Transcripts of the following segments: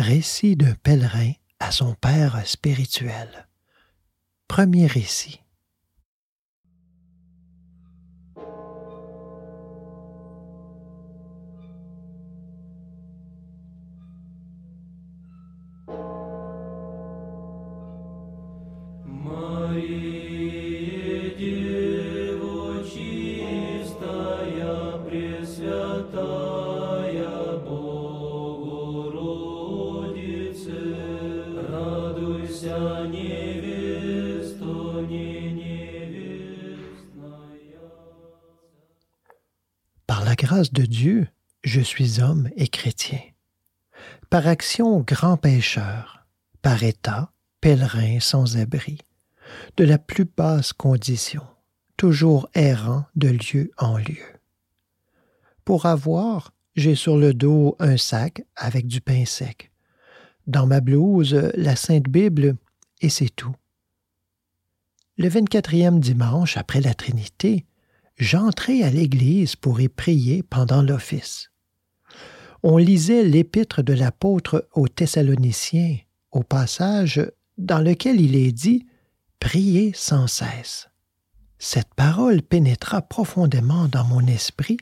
Récit d'un pèlerin à son père spirituel. Premier récit. Je suis homme et chrétien. Par action, grand pécheur. Par état, pèlerin sans abri. De la plus basse condition, toujours errant de lieu en lieu. Pour avoir, j'ai sur le dos un sac avec du pain sec. Dans ma blouse, la Sainte Bible, et c'est tout. Le 24e dimanche après la Trinité, j'entrai à l'église pour y prier pendant l'office. On lisait l'épître de l'apôtre aux Thessaloniciens, au passage dans lequel il est dit Priez sans cesse. Cette parole pénétra profondément dans mon esprit,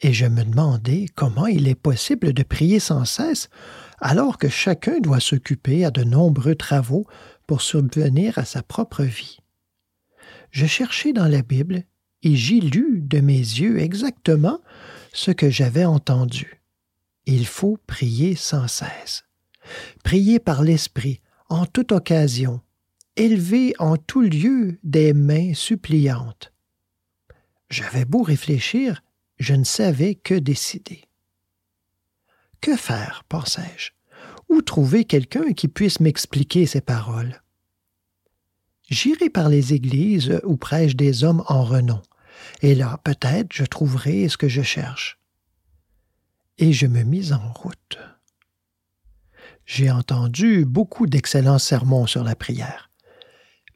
et je me demandais comment il est possible de prier sans cesse alors que chacun doit s'occuper à de nombreux travaux pour subvenir à sa propre vie. Je cherchai dans la Bible et j'y lus de mes yeux exactement ce que j'avais entendu. Il faut prier sans cesse. Prier par l'Esprit, en toute occasion, élever en tout lieu des mains suppliantes. J'avais beau réfléchir, je ne savais que décider. Que faire, pensai-je Où trouver quelqu'un qui puisse m'expliquer ces paroles? J'irai par les églises où prêchent des hommes en renom, et là, peut-être, je trouverai ce que je cherche. Et je me mis en route. J'ai entendu beaucoup d'excellents sermons sur la prière,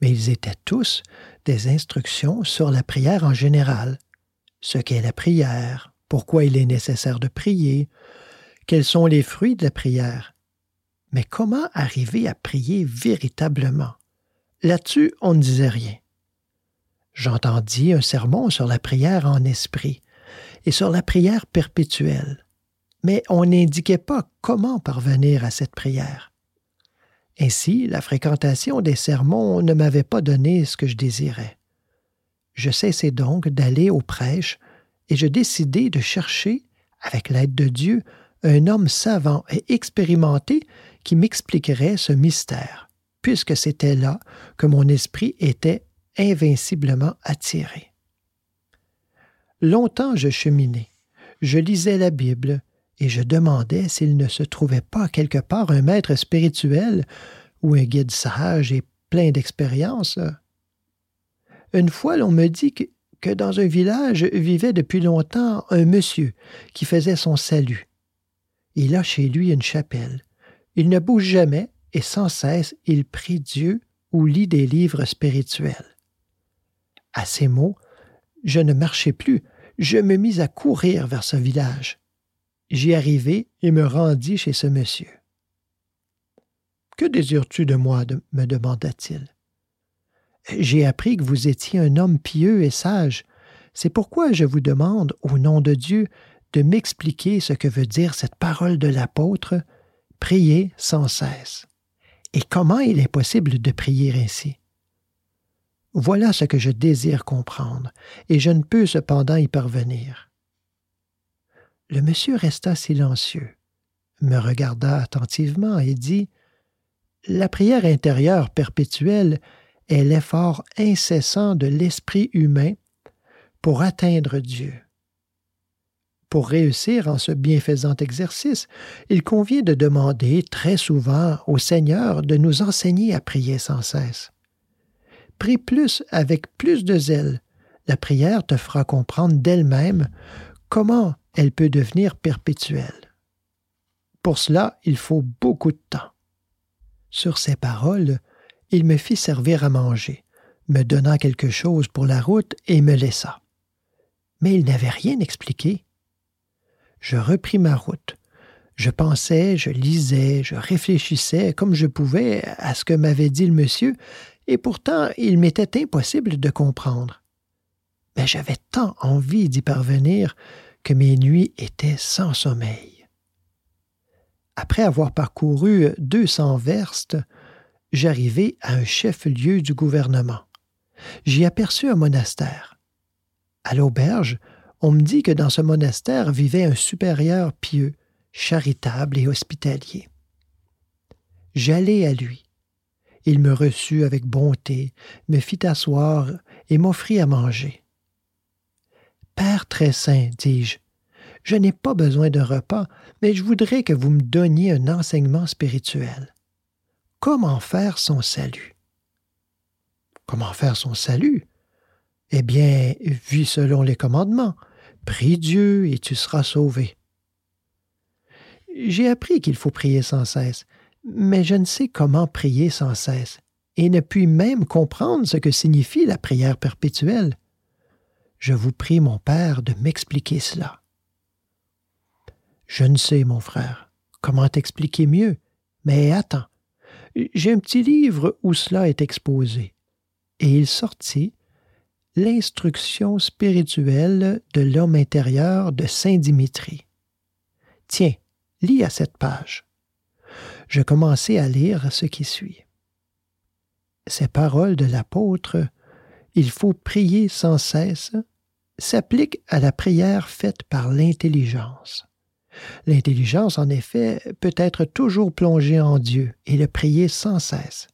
mais ils étaient tous des instructions sur la prière en général, ce qu'est la prière, pourquoi il est nécessaire de prier, quels sont les fruits de la prière. Mais comment arriver à prier véritablement Là-dessus, on ne disait rien. J'entendis un sermon sur la prière en esprit et sur la prière perpétuelle, mais on n'indiquait pas comment parvenir à cette prière. Ainsi, la fréquentation des sermons ne m'avait pas donné ce que je désirais. Je cessai donc d'aller aux prêches et je décidai de chercher, avec l'aide de Dieu, un homme savant et expérimenté qui m'expliquerait ce mystère, puisque c'était là que mon esprit était invinciblement attiré. Longtemps je cheminais, je lisais la Bible, et je demandais s'il ne se trouvait pas quelque part un maître spirituel ou un guide sage et plein d'expérience. Une fois, l'on me dit que, dans un village vivait depuis longtemps un monsieur qui faisait son salut. Il a chez lui une chapelle. Il ne bouge jamais et sans cesse il prie Dieu ou lit des livres spirituels. À ces mots, je ne marchais plus, je me mis à courir vers ce village. J'y arrivai et me rendis chez ce monsieur. Que désires-tu de moi me demanda-t-il. J'ai appris que vous étiez un homme pieux et sage. C'est pourquoi je vous demande, au nom de Dieu, de m'expliquer ce que veut dire cette parole de l'apôtre Priez sans cesse. Et comment il est possible de prier ainsi? Voilà ce que je désire comprendre, et je ne peux cependant y parvenir. Le monsieur resta silencieux, me regarda attentivement et dit La prière intérieure perpétuelle est l'effort incessant de l'esprit humain pour atteindre Dieu. Pour réussir en ce bienfaisant exercice, il convient de demander très souvent au Seigneur de nous enseigner à prier sans cesse. Prie plus avec plus de zèle. La prière te fera comprendre d'elle-même comment elle peut devenir perpétuelle. Pour cela, il faut beaucoup de temps. Sur ces paroles, il me fit servir à manger, me donna quelque chose pour la route et me laissa. Mais il n'avait rien expliqué. Je repris ma route. Je pensais, je lisais, je réfléchissais comme je pouvais à ce que m'avait dit le monsieur, et pourtant il m'était impossible de comprendre. Mais j'avais tant envie d'y parvenir que mes nuits étaient sans sommeil. Après avoir parcouru deux cents verstes, j'arrivai à un chef-lieu du gouvernement. J'y aperçus un monastère. À l'auberge, on me dit que dans ce monastère vivait un supérieur pieux, charitable et hospitalier. J'allai à lui. Il me reçut avec bonté, me fit asseoir et m'offrit à manger. Père très saint, dis-je, je n'ai pas besoin d'un repas, mais je voudrais que vous me donniez un enseignement spirituel. Comment faire son salut? Comment faire son salut? Eh bien, vis selon les commandements. Prie Dieu et tu seras sauvé. J'ai appris qu'il faut prier sans cesse, mais je ne sais comment prier sans cesse, et ne puis même comprendre ce que signifie la prière perpétuelle. Je vous prie, mon Père, de m'expliquer cela. Je ne sais, mon frère, comment t'expliquer mieux, mais attends. J'ai un petit livre où cela est exposé. Et il sortit L'instruction spirituelle de l'homme intérieur de Saint Dimitri. Tiens, lis à cette page. Je commençai à lire ce qui suit. Ces paroles de l'apôtre Il faut prier sans cesse s'appliquent à la prière faite par l'intelligence. L'intelligence, en effet, peut être toujours plongée en Dieu et le prier sans cesse.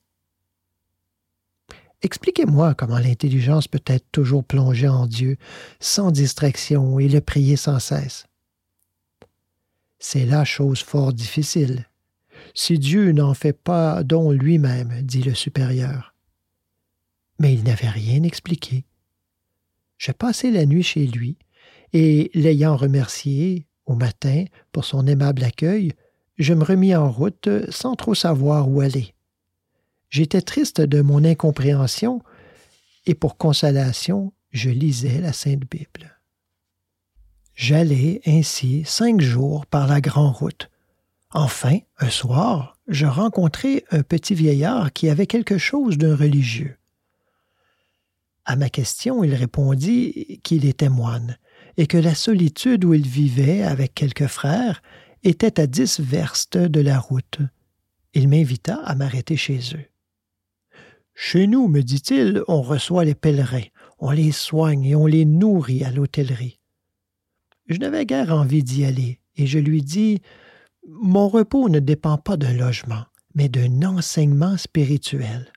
Expliquez-moi comment l'intelligence peut être toujours plongée en Dieu, sans distraction, et le prier sans cesse. C'est la chose fort difficile. Si Dieu n'en fait pas don lui-même, dit le supérieur. Mais il n'avait rien expliqué. Je passai la nuit chez lui, et l'ayant remercié au matin pour son aimable accueil, je me remis en route sans trop savoir où aller. J'étais triste de mon incompréhension, et pour consolation, je lisais la Sainte Bible. J'allais ainsi cinq jours par la grande route. Enfin, un soir, je rencontrai un petit vieillard qui avait quelque chose d'un religieux. À ma question, il répondit qu'il était moine, et que la solitude où il vivait avec quelques frères était à dix verstes de la route. Il m'invita à m'arrêter chez eux. Chez nous, me dit-il, on reçoit les pèlerins, on les soigne et on les nourrit à l'hôtellerie. Je n'avais guère envie d'y aller, et je lui dis Mon repos ne dépend pas d'un logement, mais d'un enseignement spirituel.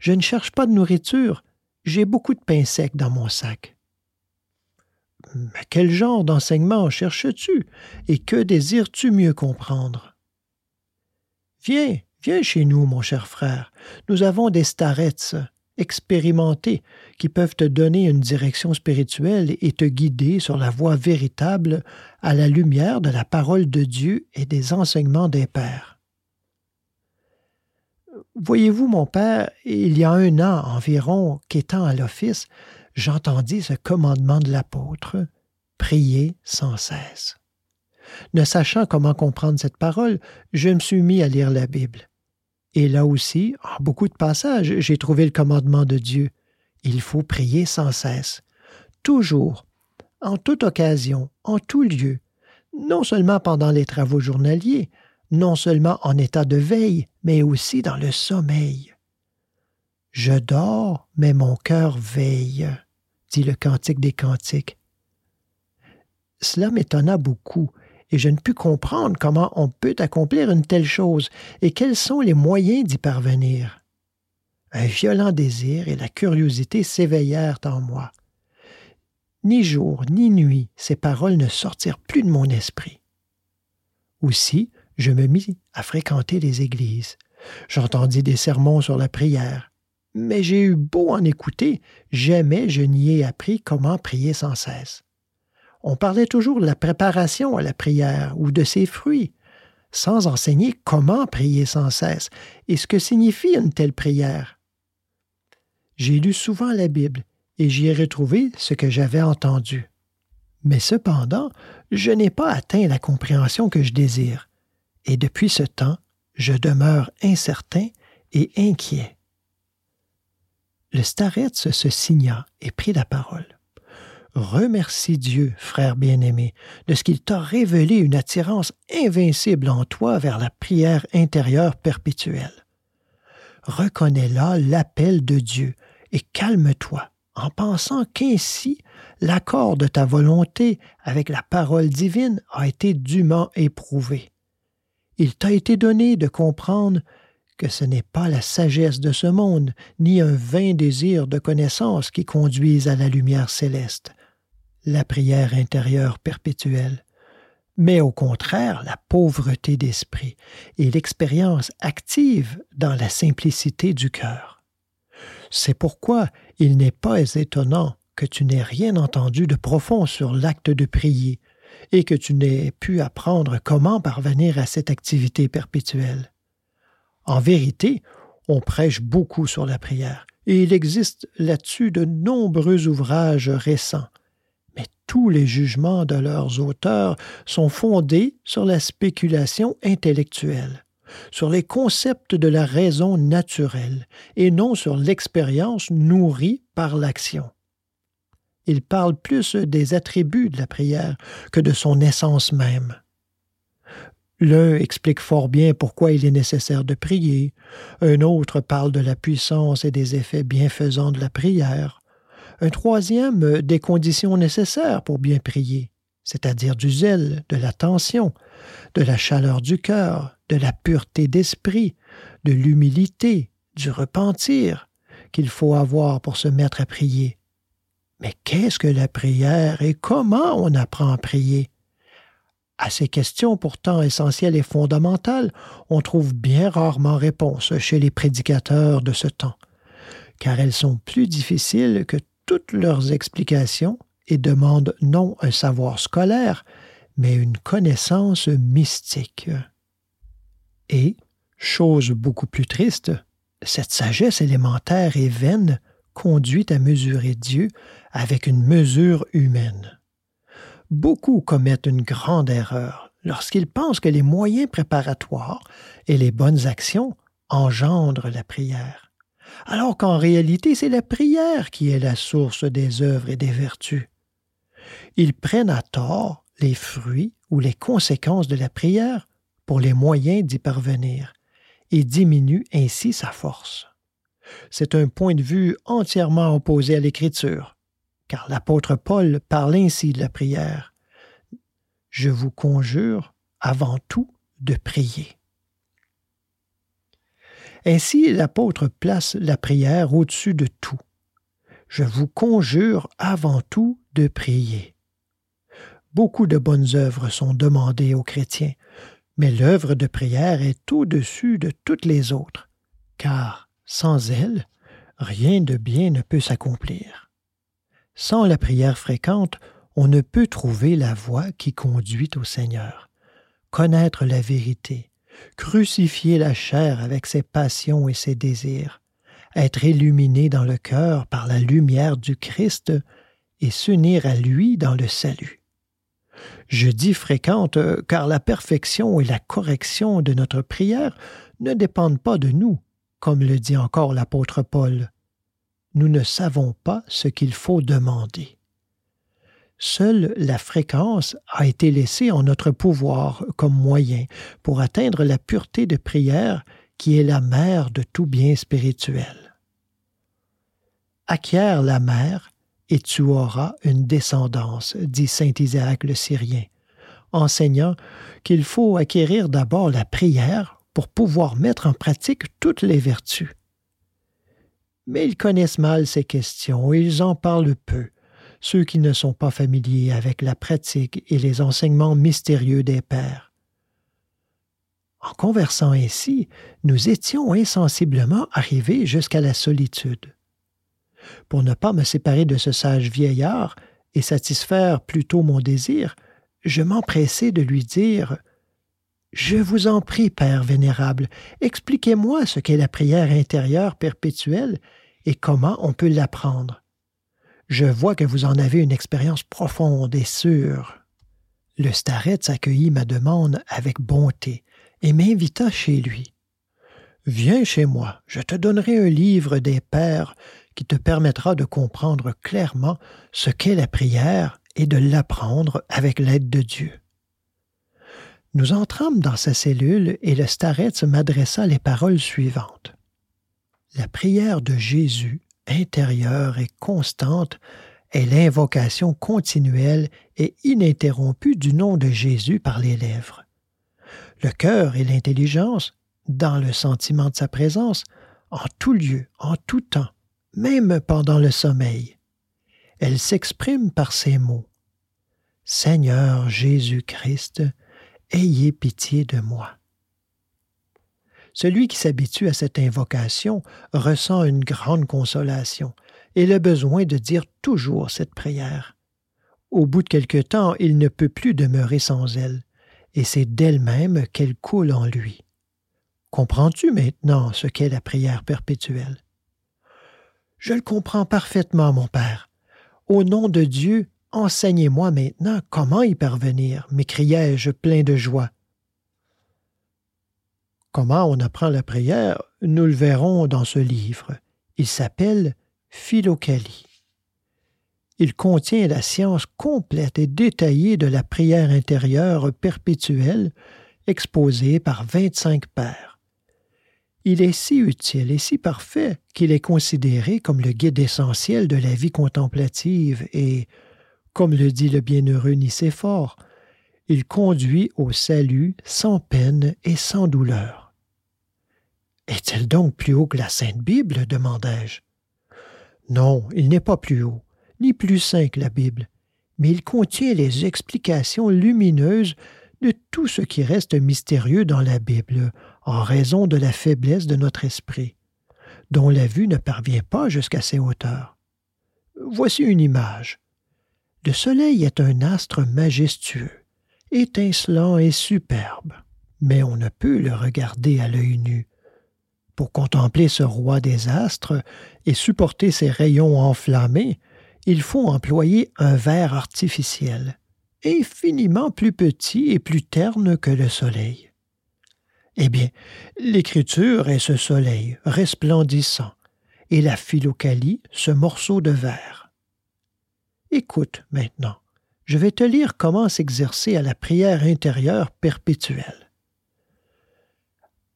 Je ne cherche pas de nourriture, j'ai beaucoup de pain sec dans mon sac. Mais quel genre d'enseignement cherches-tu, et que désires-tu mieux comprendre? Viens, Viens chez nous, mon cher frère. Nous avons des starets expérimentés qui peuvent te donner une direction spirituelle et te guider sur la voie véritable à la lumière de la parole de Dieu et des enseignements des pères. Voyez-vous, mon père, il y a un an environ qu'étant à l'office, j'entendis ce commandement de l'apôtre Priez sans cesse. Ne sachant comment comprendre cette parole, je me suis mis à lire la Bible. Et là aussi, en beaucoup de passages, j'ai trouvé le commandement de Dieu. Il faut prier sans cesse, toujours, en toute occasion, en tout lieu, non seulement pendant les travaux journaliers, non seulement en état de veille, mais aussi dans le sommeil. Je dors, mais mon cœur veille, dit le Cantique des Cantiques. Cela m'étonna beaucoup, et je ne pus comprendre comment on peut accomplir une telle chose et quels sont les moyens d'y parvenir. Un violent désir et la curiosité s'éveillèrent en moi. Ni jour ni nuit ces paroles ne sortirent plus de mon esprit. Aussi, je me mis à fréquenter les églises. J'entendis des sermons sur la prière, mais j'ai eu beau en écouter, jamais je n'y ai appris comment prier sans cesse on parlait toujours de la préparation à la prière ou de ses fruits, sans enseigner comment prier sans cesse et ce que signifie une telle prière. J'ai lu souvent la Bible et j'y ai retrouvé ce que j'avais entendu. Mais cependant, je n'ai pas atteint la compréhension que je désire, et depuis ce temps, je demeure incertain et inquiet. Le starets se signa et prit la parole. Remercie Dieu, frère bien-aimé, de ce qu'il t'a révélé une attirance invincible en toi vers la prière intérieure perpétuelle. Reconnais là l'appel de Dieu et calme-toi en pensant qu'ainsi l'accord de ta volonté avec la parole divine a été dûment éprouvé. Il t'a été donné de comprendre que ce n'est pas la sagesse de ce monde, ni un vain désir de connaissance qui conduisent à la lumière céleste, la prière intérieure perpétuelle, mais au contraire la pauvreté d'esprit et l'expérience active dans la simplicité du cœur. C'est pourquoi il n'est pas étonnant que tu n'aies rien entendu de profond sur l'acte de prier, et que tu n'aies pu apprendre comment parvenir à cette activité perpétuelle. En vérité, on prêche beaucoup sur la prière, et il existe là-dessus de nombreux ouvrages récents, mais tous les jugements de leurs auteurs sont fondés sur la spéculation intellectuelle, sur les concepts de la raison naturelle, et non sur l'expérience nourrie par l'action. Ils parlent plus des attributs de la prière que de son essence même. L'un explique fort bien pourquoi il est nécessaire de prier, un autre parle de la puissance et des effets bienfaisants de la prière, un troisième des conditions nécessaires pour bien prier, c'est-à-dire du zèle, de l'attention, de la chaleur du cœur, de la pureté d'esprit, de l'humilité, du repentir qu'il faut avoir pour se mettre à prier. Mais qu'est-ce que la prière et comment on apprend à prier? À ces questions pourtant essentielles et fondamentales, on trouve bien rarement réponse chez les prédicateurs de ce temps, car elles sont plus difficiles que toutes leurs explications et demandent non un savoir scolaire, mais une connaissance mystique. Et, chose beaucoup plus triste, cette sagesse élémentaire et vaine conduit à mesurer Dieu avec une mesure humaine. Beaucoup commettent une grande erreur lorsqu'ils pensent que les moyens préparatoires et les bonnes actions engendrent la prière, alors qu'en réalité c'est la prière qui est la source des œuvres et des vertus. Ils prennent à tort les fruits ou les conséquences de la prière pour les moyens d'y parvenir, et diminuent ainsi sa force. C'est un point de vue entièrement opposé à l'Écriture, car l'apôtre Paul parle ainsi de la prière. Je vous conjure avant tout de prier. Ainsi l'apôtre place la prière au-dessus de tout. Je vous conjure avant tout de prier. Beaucoup de bonnes œuvres sont demandées aux chrétiens, mais l'œuvre de prière est au-dessus de toutes les autres, car sans elle, rien de bien ne peut s'accomplir. Sans la prière fréquente, on ne peut trouver la voie qui conduit au Seigneur, connaître la vérité, crucifier la chair avec ses passions et ses désirs, être illuminé dans le cœur par la lumière du Christ et s'unir à lui dans le salut. Je dis fréquente car la perfection et la correction de notre prière ne dépendent pas de nous, comme le dit encore l'apôtre Paul, nous ne savons pas ce qu'il faut demander. Seule la fréquence a été laissée en notre pouvoir comme moyen pour atteindre la pureté de prière qui est la mère de tout bien spirituel. Acquiert la mère et tu auras une descendance, dit saint Isaac le Syrien, enseignant qu'il faut acquérir d'abord la prière pour pouvoir mettre en pratique toutes les vertus. Mais ils connaissent mal ces questions et ils en parlent peu, ceux qui ne sont pas familiers avec la pratique et les enseignements mystérieux des pères. En conversant ainsi, nous étions insensiblement arrivés jusqu'à la solitude. Pour ne pas me séparer de ce sage vieillard et satisfaire plutôt mon désir, je m'empressai de lui dire je vous en prie, Père vénérable, expliquez-moi ce qu'est la prière intérieure perpétuelle et comment on peut l'apprendre. Je vois que vous en avez une expérience profonde et sûre. Le starets accueillit ma demande avec bonté et m'invita chez lui. Viens chez moi, je te donnerai un livre des pères qui te permettra de comprendre clairement ce qu'est la prière et de l'apprendre avec l'aide de Dieu. Nous entrâmes dans sa cellule et le starets m'adressa les paroles suivantes. La prière de Jésus, intérieure et constante, est l'invocation continuelle et ininterrompue du nom de Jésus par les lèvres. Le cœur et l'intelligence, dans le sentiment de sa présence, en tout lieu, en tout temps, même pendant le sommeil. Elle s'exprime par ces mots. Seigneur Jésus-Christ, Ayez pitié de moi. Celui qui s'habitue à cette invocation ressent une grande consolation et le besoin de dire toujours cette prière. Au bout de quelque temps, il ne peut plus demeurer sans elle, et c'est d'elle-même qu'elle coule en lui. Comprends-tu maintenant ce qu'est la prière perpétuelle? Je le comprends parfaitement, mon Père. Au nom de Dieu, Enseignez-moi maintenant comment y parvenir, m'écriai-je plein de joie. Comment on apprend la prière, nous le verrons dans ce livre. Il s'appelle Philocalie. Il contient la science complète et détaillée de la prière intérieure perpétuelle exposée par vingt-cinq pères. Il est si utile et si parfait qu'il est considéré comme le guide essentiel de la vie contemplative et, comme le dit le bienheureux Nicéphore, il conduit au salut sans peine et sans douleur. Est-il donc plus haut que la Sainte Bible? demandai-je. Non, il n'est pas plus haut, ni plus saint que la Bible, mais il contient les explications lumineuses de tout ce qui reste mystérieux dans la Bible, en raison de la faiblesse de notre esprit, dont la vue ne parvient pas jusqu'à ces hauteurs. Voici une image. Le soleil est un astre majestueux, étincelant et superbe, mais on ne peut le regarder à l'œil nu. Pour contempler ce roi des astres et supporter ses rayons enflammés, il faut employer un verre artificiel, infiniment plus petit et plus terne que le soleil. Eh bien, l'écriture est ce soleil resplendissant, et la philocalie ce morceau de verre. Écoute maintenant, je vais te lire comment s'exercer à la prière intérieure perpétuelle.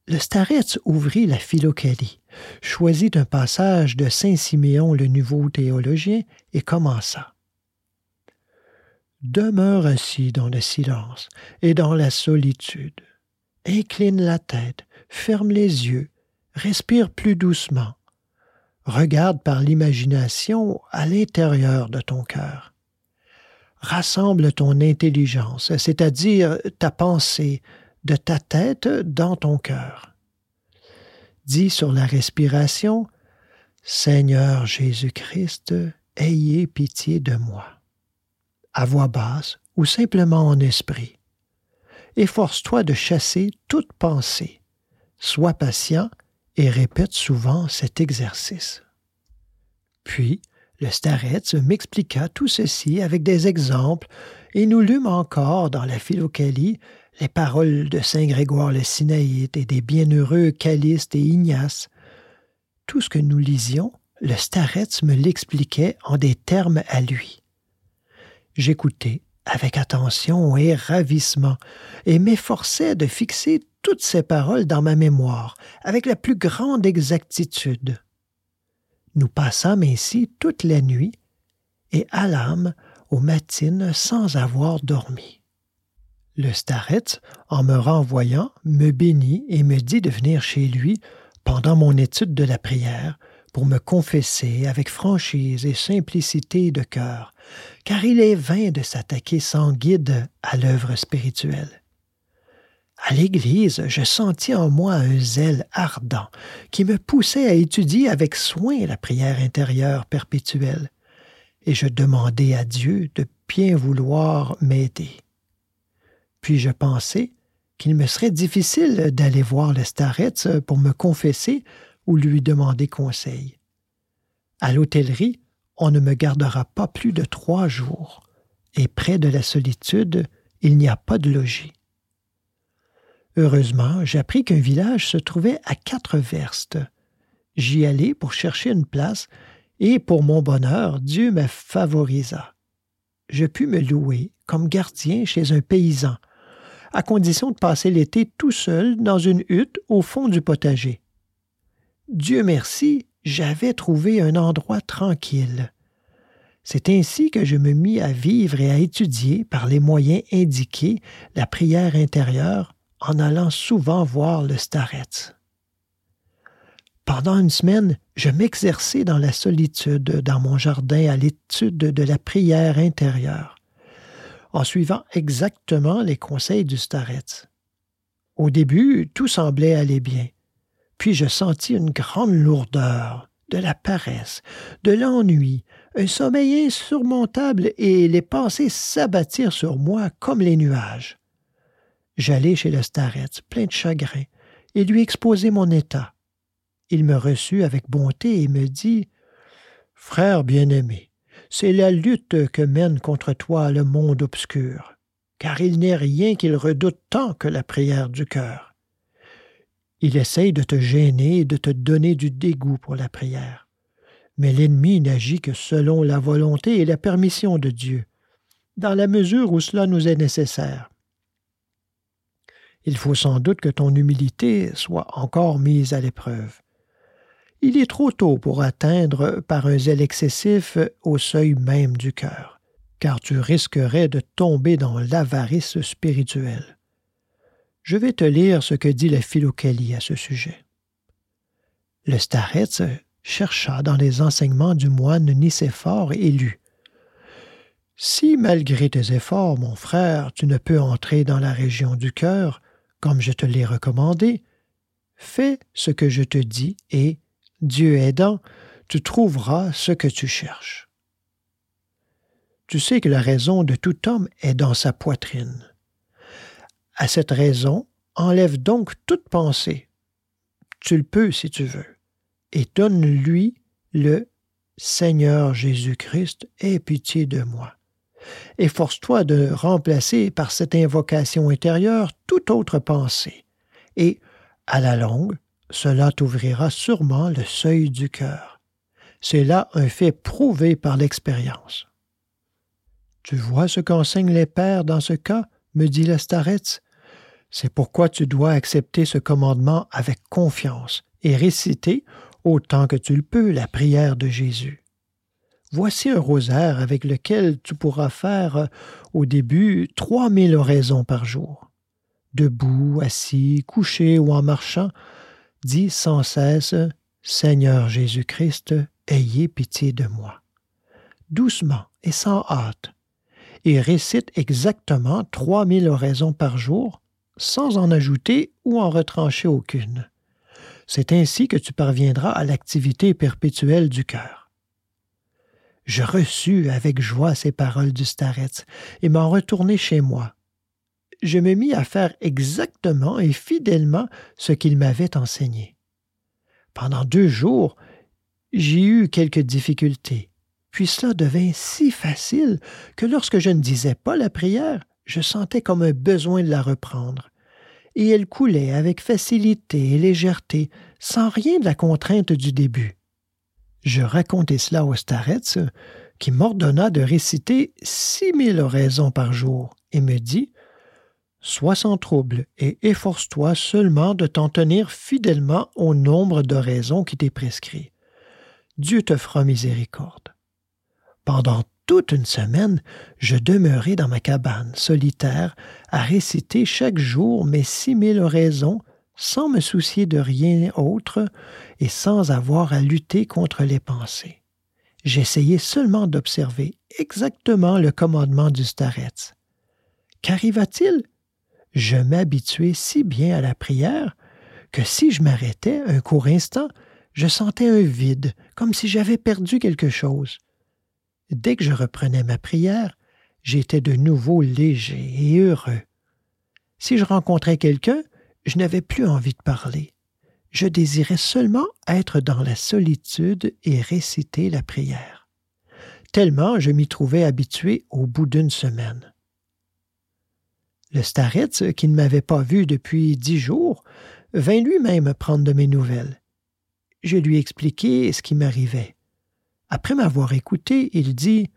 Le starets ouvrit la Philocalie, choisit un passage de Saint Siméon le nouveau théologien et commença. Demeure assis dans le silence et dans la solitude. Incline la tête, ferme les yeux, respire plus doucement, Regarde par l'imagination à l'intérieur de ton cœur. Rassemble ton intelligence, c'est-à-dire ta pensée, de ta tête dans ton cœur. Dis sur la respiration, Seigneur Jésus-Christ, ayez pitié de moi. À voix basse ou simplement en esprit. Efforce-toi de chasser toute pensée. Sois patient et répète souvent cet exercice. Puis, le starets m'expliqua tout ceci avec des exemples, et nous lûmes encore dans la Philocalie les paroles de saint Grégoire le Sinaïte et des bienheureux Caliste et Ignace. Tout ce que nous lisions, le starets me l'expliquait en des termes à lui. J'écoutais avec attention et ravissement, et m'efforçais de fixer toutes ces paroles dans ma mémoire avec la plus grande exactitude. Nous passâmes ainsi toute la nuit et allâmes aux matines sans avoir dormi. Le starets, en me renvoyant, me bénit et me dit de venir chez lui pendant mon étude de la prière pour me confesser avec franchise et simplicité de cœur, car il est vain de s'attaquer sans guide à l'œuvre spirituelle. À l'Église, je sentis en moi un zèle ardent qui me poussait à étudier avec soin la prière intérieure perpétuelle, et je demandai à Dieu de bien vouloir m'aider. Puis je pensai qu'il me serait difficile d'aller voir le starets pour me confesser ou lui demander conseil. À l'hôtellerie, on ne me gardera pas plus de trois jours, et près de la solitude, il n'y a pas de logis. Heureusement, j'appris qu'un village se trouvait à quatre verstes. J'y allai pour chercher une place, et pour mon bonheur, Dieu me favorisa. Je pus me louer comme gardien chez un paysan, à condition de passer l'été tout seul dans une hutte au fond du potager. Dieu merci, j'avais trouvé un endroit tranquille. C'est ainsi que je me mis à vivre et à étudier, par les moyens indiqués, la prière intérieure en allant souvent voir le starets. Pendant une semaine, je m'exerçais dans la solitude, dans mon jardin, à l'étude de la prière intérieure, en suivant exactement les conseils du starets. Au début, tout semblait aller bien. Puis je sentis une grande lourdeur, de la paresse, de l'ennui, un sommeil insurmontable et les pensées s'abattirent sur moi comme les nuages. J'allai chez le starets, plein de chagrin, et lui exposai mon état. Il me reçut avec bonté et me dit Frère bien-aimé, c'est la lutte que mène contre toi le monde obscur, car il n'est rien qu'il redoute tant que la prière du cœur. Il essaye de te gêner et de te donner du dégoût pour la prière. Mais l'ennemi n'agit que selon la volonté et la permission de Dieu, dans la mesure où cela nous est nécessaire. Il faut sans doute que ton humilité soit encore mise à l'épreuve. Il est trop tôt pour atteindre par un zèle excessif au seuil même du cœur, car tu risquerais de tomber dans l'avarice spirituelle. Je vais te lire ce que dit la Philocalie à ce sujet. Le starets chercha dans les enseignements du moine Nicéphore et lut. Si, malgré tes efforts, mon frère, tu ne peux entrer dans la région du cœur, comme je te l'ai recommandé, fais ce que je te dis et, Dieu aidant, tu trouveras ce que tu cherches. Tu sais que la raison de tout homme est dans sa poitrine. À cette raison, enlève donc toute pensée. Tu le peux si tu veux. Et donne-lui le Seigneur Jésus-Christ, aie pitié de moi. Efforce-toi de remplacer par cette invocation intérieure toute autre pensée. Et, à la longue, cela t'ouvrira sûrement le seuil du cœur. C'est là un fait prouvé par l'expérience. Tu vois ce qu'enseignent les pères dans ce cas me dit le C'est pourquoi tu dois accepter ce commandement avec confiance et réciter, autant que tu le peux, la prière de Jésus. Voici un rosaire avec lequel tu pourras faire euh, au début trois mille oraisons par jour. Debout, assis, couché ou en marchant, dis sans cesse Seigneur Jésus-Christ, ayez pitié de moi. Doucement et sans hâte, et récite exactement trois mille oraisons par jour, sans en ajouter ou en retrancher aucune. C'est ainsi que tu parviendras à l'activité perpétuelle du cœur. Je reçus avec joie ces paroles du starets et m'en retournai chez moi. Je me mis à faire exactement et fidèlement ce qu'il m'avait enseigné. Pendant deux jours, j'y eus quelques difficultés, puis cela devint si facile que lorsque je ne disais pas la prière, je sentais comme un besoin de la reprendre. Et elle coulait avec facilité et légèreté, sans rien de la contrainte du début. Je racontai cela au starets, qui m'ordonna de réciter six mille oraisons par jour, et me dit Sois sans trouble et efforce-toi seulement de t'en tenir fidèlement au nombre d'oraisons qui t'est prescrit. Dieu te fera miséricorde. Pendant toute une semaine, je demeurai dans ma cabane solitaire à réciter chaque jour mes six mille oraisons sans me soucier de rien autre et sans avoir à lutter contre les pensées. J'essayais seulement d'observer exactement le commandement du starets. Qu'arriva-t-il? Je m'habituais si bien à la prière que si je m'arrêtais un court instant, je sentais un vide, comme si j'avais perdu quelque chose. Dès que je reprenais ma prière, j'étais de nouveau léger et heureux. Si je rencontrais quelqu'un, je n'avais plus envie de parler. Je désirais seulement être dans la solitude et réciter la prière. tellement je m'y trouvais habitué au bout d'une semaine. Le Staretz, qui ne m'avait pas vu depuis dix jours, vint lui-même prendre de mes nouvelles. Je lui expliquai ce qui m'arrivait. Après m'avoir écouté, il dit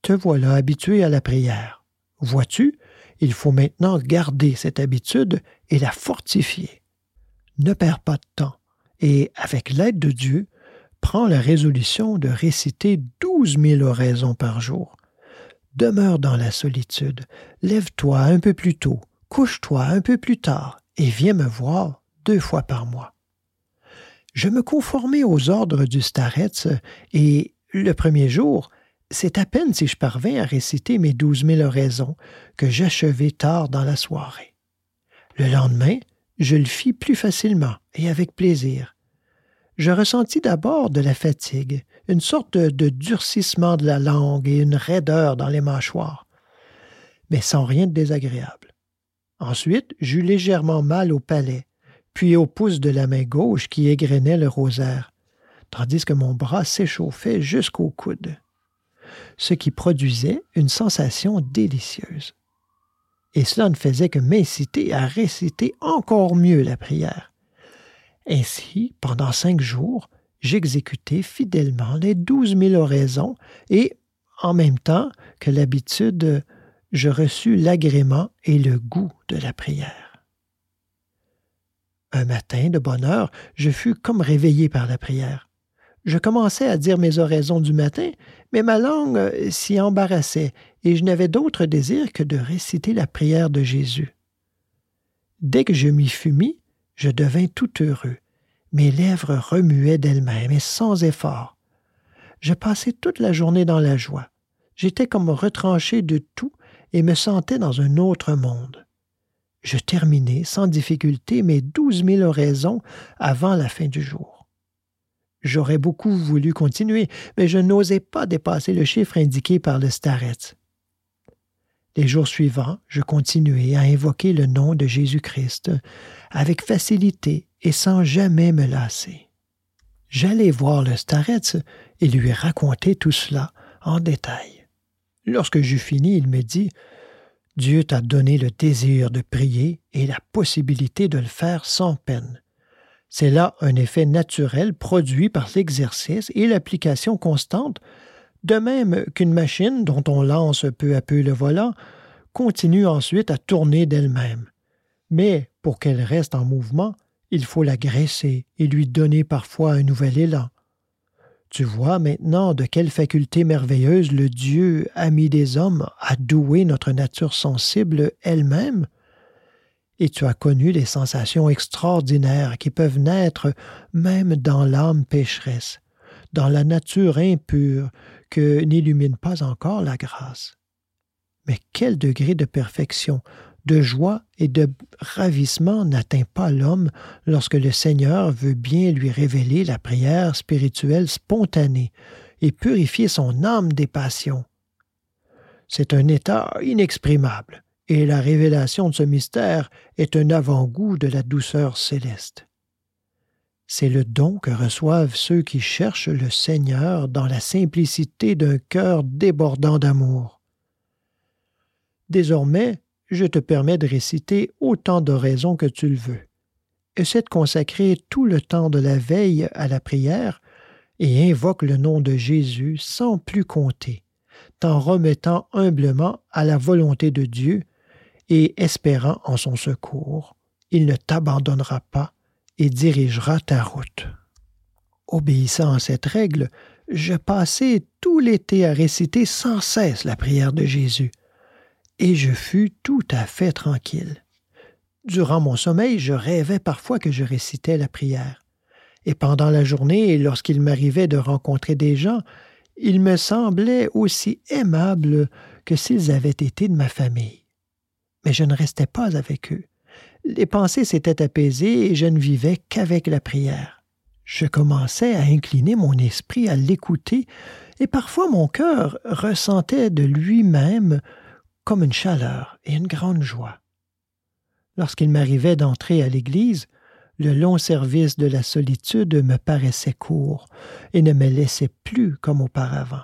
Te voilà habitué à la prière. Vois-tu, il faut maintenant garder cette habitude et la fortifier. Ne perds pas de temps et, avec l'aide de Dieu, prends la résolution de réciter douze mille oraisons par jour. Demeure dans la solitude, lève-toi un peu plus tôt, couche-toi un peu plus tard et viens me voir deux fois par mois. Je me conformais aux ordres du Staretz et, le premier jour, c'est à peine si je parvins à réciter mes douze mille oraisons que j'achevai tard dans la soirée. Le lendemain, je le fis plus facilement et avec plaisir. Je ressentis d'abord de la fatigue, une sorte de, durcissement de la langue et une raideur dans les mâchoires, mais sans rien de désagréable. Ensuite, j'eus légèrement mal au palais, puis au pouce de la main gauche qui égrenait le rosaire, tandis que mon bras s'échauffait jusqu'au coude, ce qui produisait une sensation délicieuse. Et cela ne faisait que m'inciter à réciter encore mieux la prière. Ainsi, pendant cinq jours, j'exécutai fidèlement les douze mille oraisons et, en même temps que l'habitude, je reçus l'agrément et le goût de la prière. Un matin, de bonne heure, je fus comme réveillé par la prière. Je commençais à dire mes oraisons du matin, mais ma langue euh, s'y embarrassait, et je n'avais d'autre désir que de réciter la prière de Jésus. Dès que je m'y fus mis, je devins tout heureux. Mes lèvres remuaient d'elles-mêmes et sans effort. Je passais toute la journée dans la joie. J'étais comme retranché de tout et me sentais dans un autre monde. Je terminai sans difficulté mes douze mille oraisons avant la fin du jour. J'aurais beaucoup voulu continuer, mais je n'osais pas dépasser le chiffre indiqué par le starets. Les jours suivants, je continuai à invoquer le nom de Jésus-Christ avec facilité et sans jamais me lasser. J'allais voir le starets et lui raconter tout cela en détail. Lorsque j'eus fini, il me dit Dieu t'a donné le désir de prier et la possibilité de le faire sans peine. C'est là un effet naturel produit par l'exercice et l'application constante, de même qu'une machine dont on lance peu à peu le volant continue ensuite à tourner d'elle-même. Mais pour qu'elle reste en mouvement, il faut la graisser et lui donner parfois un nouvel élan. Tu vois maintenant de quelle faculté merveilleuse le Dieu, ami des hommes, a doué notre nature sensible elle-même et tu as connu les sensations extraordinaires qui peuvent naître même dans l'âme pécheresse, dans la nature impure que n'illumine pas encore la grâce. Mais quel degré de perfection, de joie et de ravissement n'atteint pas l'homme lorsque le Seigneur veut bien lui révéler la prière spirituelle spontanée et purifier son âme des passions. C'est un état inexprimable, et la révélation de ce mystère est un avant-goût de la douceur céleste. C'est le don que reçoivent ceux qui cherchent le Seigneur dans la simplicité d'un cœur débordant d'amour. Désormais, je te permets de réciter autant d'oraisons que tu le veux. Essaie de consacrer tout le temps de la veille à la prière et invoque le nom de Jésus sans plus compter, t'en remettant humblement à la volonté de Dieu et espérant en son secours, il ne t'abandonnera pas et dirigera ta route. Obéissant à cette règle, je passai tout l'été à réciter sans cesse la prière de Jésus, et je fus tout à fait tranquille. Durant mon sommeil, je rêvais parfois que je récitais la prière, et pendant la journée, lorsqu'il m'arrivait de rencontrer des gens, ils me semblaient aussi aimables que s'ils avaient été de ma famille mais je ne restais pas avec eux. Les pensées s'étaient apaisées et je ne vivais qu'avec la prière. Je commençais à incliner mon esprit à l'écouter, et parfois mon cœur ressentait de lui-même comme une chaleur et une grande joie. Lorsqu'il m'arrivait d'entrer à l'église, le long service de la solitude me paraissait court et ne me laissait plus comme auparavant.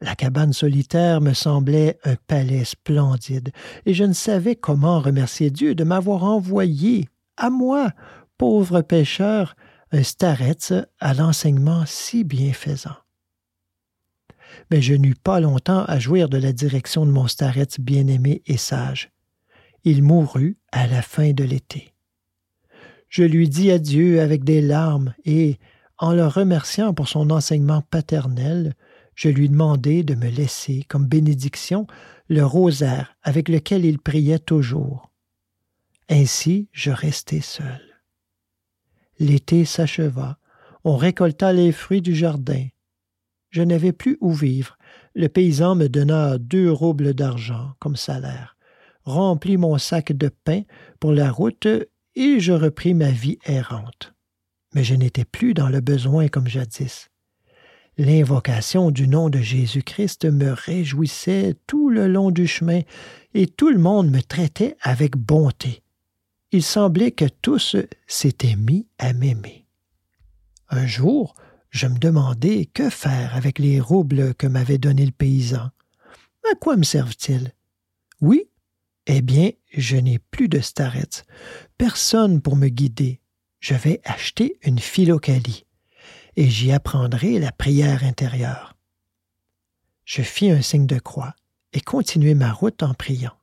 La cabane solitaire me semblait un palais splendide, et je ne savais comment remercier Dieu de m'avoir envoyé, à moi, pauvre pêcheur, un starets à l'enseignement si bienfaisant. Mais je n'eus pas longtemps à jouir de la direction de mon starets bien-aimé et sage. Il mourut à la fin de l'été. Je lui dis adieu avec des larmes et, en le remerciant pour son enseignement paternel, je lui demandai de me laisser comme bénédiction le rosaire avec lequel il priait toujours. Ainsi je restai seul. L'été s'acheva, on récolta les fruits du jardin. Je n'avais plus où vivre. Le paysan me donna deux roubles d'argent comme salaire, remplit mon sac de pain pour la route et je repris ma vie errante. Mais je n'étais plus dans le besoin comme jadis. L'invocation du nom de Jésus-Christ me réjouissait tout le long du chemin, et tout le monde me traitait avec bonté. Il semblait que tous s'étaient mis à m'aimer. Un jour, je me demandais que faire avec les roubles que m'avait donnés le paysan. À quoi me servent-ils? Oui, eh bien, je n'ai plus de starets, personne pour me guider. Je vais acheter une philocalie et j'y apprendrai la prière intérieure. Je fis un signe de croix et continuai ma route en priant.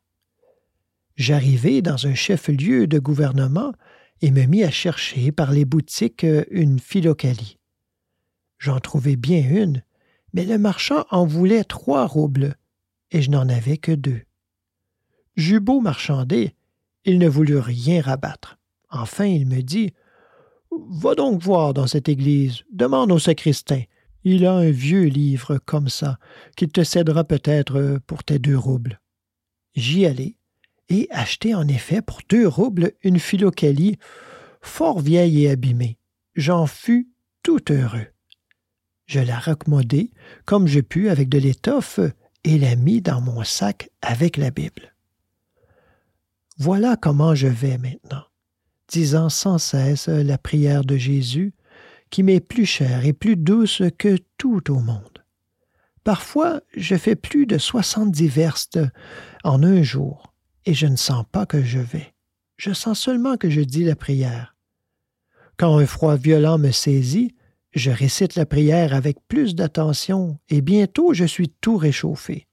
J'arrivai dans un chef-lieu de gouvernement et me mis à chercher par les boutiques une philocalie. J'en trouvai bien une, mais le marchand en voulait trois roubles, et je n'en avais que deux. J'eus beau marchander, il ne voulut rien rabattre. Enfin, il me dit Va donc voir dans cette église, demande au sacristain. Il a un vieux livre comme ça, qu'il te cédera peut-être pour tes deux roubles. J'y allai, et achetai en effet pour deux roubles une philocalie fort vieille et abîmée. J'en fus tout heureux. Je la raccommodai comme je pus avec de l'étoffe et la mis dans mon sac avec la Bible. Voilà comment je vais maintenant disant sans cesse la prière de Jésus, qui m'est plus chère et plus douce que tout au monde. Parfois, je fais plus de soixante-dix verstes en un jour, et je ne sens pas que je vais. Je sens seulement que je dis la prière. Quand un froid violent me saisit, je récite la prière avec plus d'attention, et bientôt je suis tout réchauffé.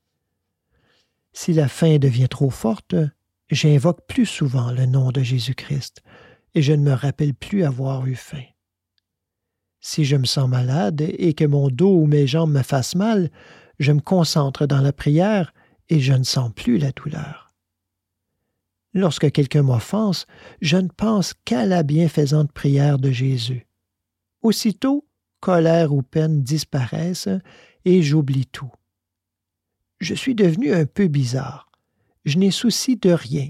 Si la faim devient trop forte, j'invoque plus souvent le nom de Jésus-Christ, et je ne me rappelle plus avoir eu faim. Si je me sens malade et que mon dos ou mes jambes me fassent mal, je me concentre dans la prière et je ne sens plus la douleur. Lorsque quelqu'un m'offense, je ne pense qu'à la bienfaisante prière de Jésus. Aussitôt, colère ou peine disparaissent et j'oublie tout. Je suis devenu un peu bizarre. Je n'ai souci de rien.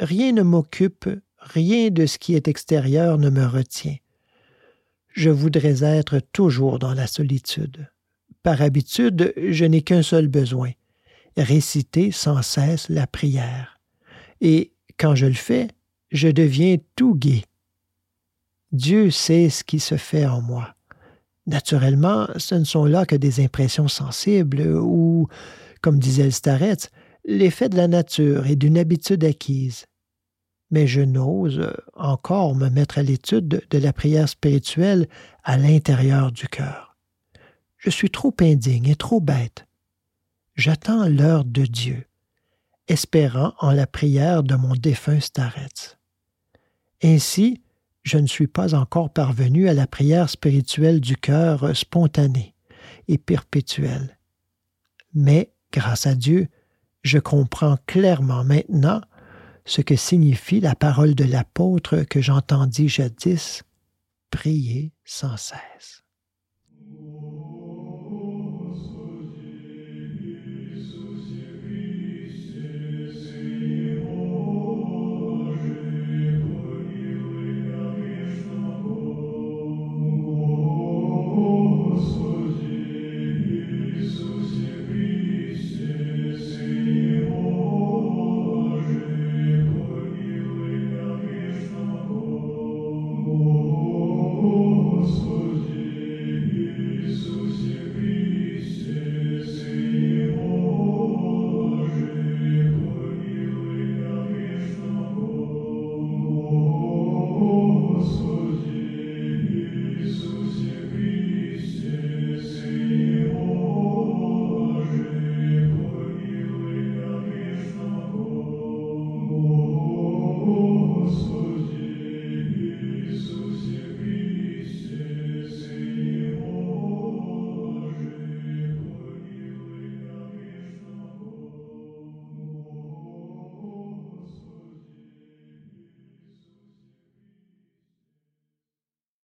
Rien ne m'occupe rien de ce qui est extérieur ne me retient. Je voudrais être toujours dans la solitude. Par habitude, je n'ai qu'un seul besoin, réciter sans cesse la prière. Et quand je le fais, je deviens tout gai. Dieu sait ce qui se fait en moi. Naturellement, ce ne sont là que des impressions sensibles ou, comme disait le Starets, l'effet de la nature et d'une habitude acquise mais je n'ose encore me mettre à l'étude de la prière spirituelle à l'intérieur du cœur. Je suis trop indigne et trop bête. J'attends l'heure de Dieu, espérant en la prière de mon défunt Starets. Ainsi, je ne suis pas encore parvenu à la prière spirituelle du cœur spontanée et perpétuelle. Mais, grâce à Dieu, je comprends clairement maintenant ce que signifie la parole de l'apôtre que j'entendis jadis, prier sans cesse.